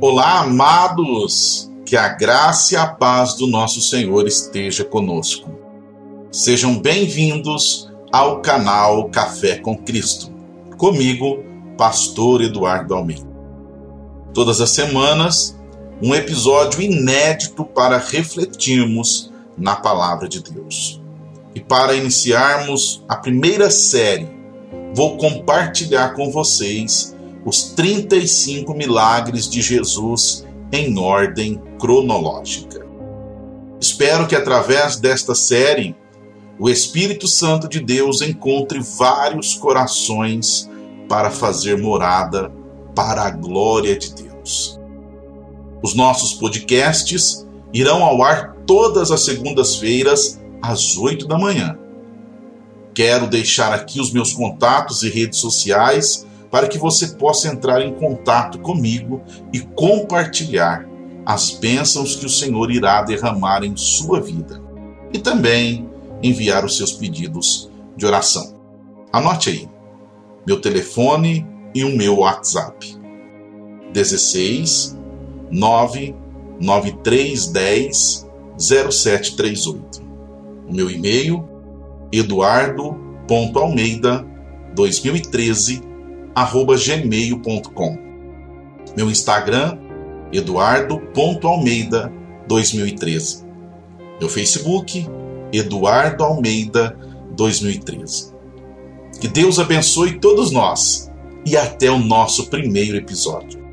Olá, amados! Que a graça e a paz do nosso Senhor esteja conosco. Sejam bem-vindos ao canal Café com Cristo. Comigo, Pastor Eduardo Almeida. Todas as semanas, um episódio inédito para refletirmos na palavra de Deus. E para iniciarmos a primeira série, vou compartilhar com vocês os 35 milagres de Jesus em ordem cronológica. Espero que através desta série o Espírito Santo de Deus encontre vários corações para fazer morada para a glória de Deus. Os nossos podcasts irão ao ar todas as segundas-feiras às 8 da manhã. Quero deixar aqui os meus contatos e redes sociais para que você possa entrar em contato comigo e compartilhar as bênçãos que o Senhor irá derramar em sua vida e também enviar os seus pedidos de oração. Anote aí meu telefone e o meu WhatsApp. 16 99310 0738. O meu e-mail eduardo.almeida 2013 arroba gmail.com. Meu Instagram, eduardo.almeida 2013. Meu Facebook, Eduardo Almeida 2013. Que Deus abençoe todos nós e até o nosso primeiro episódio.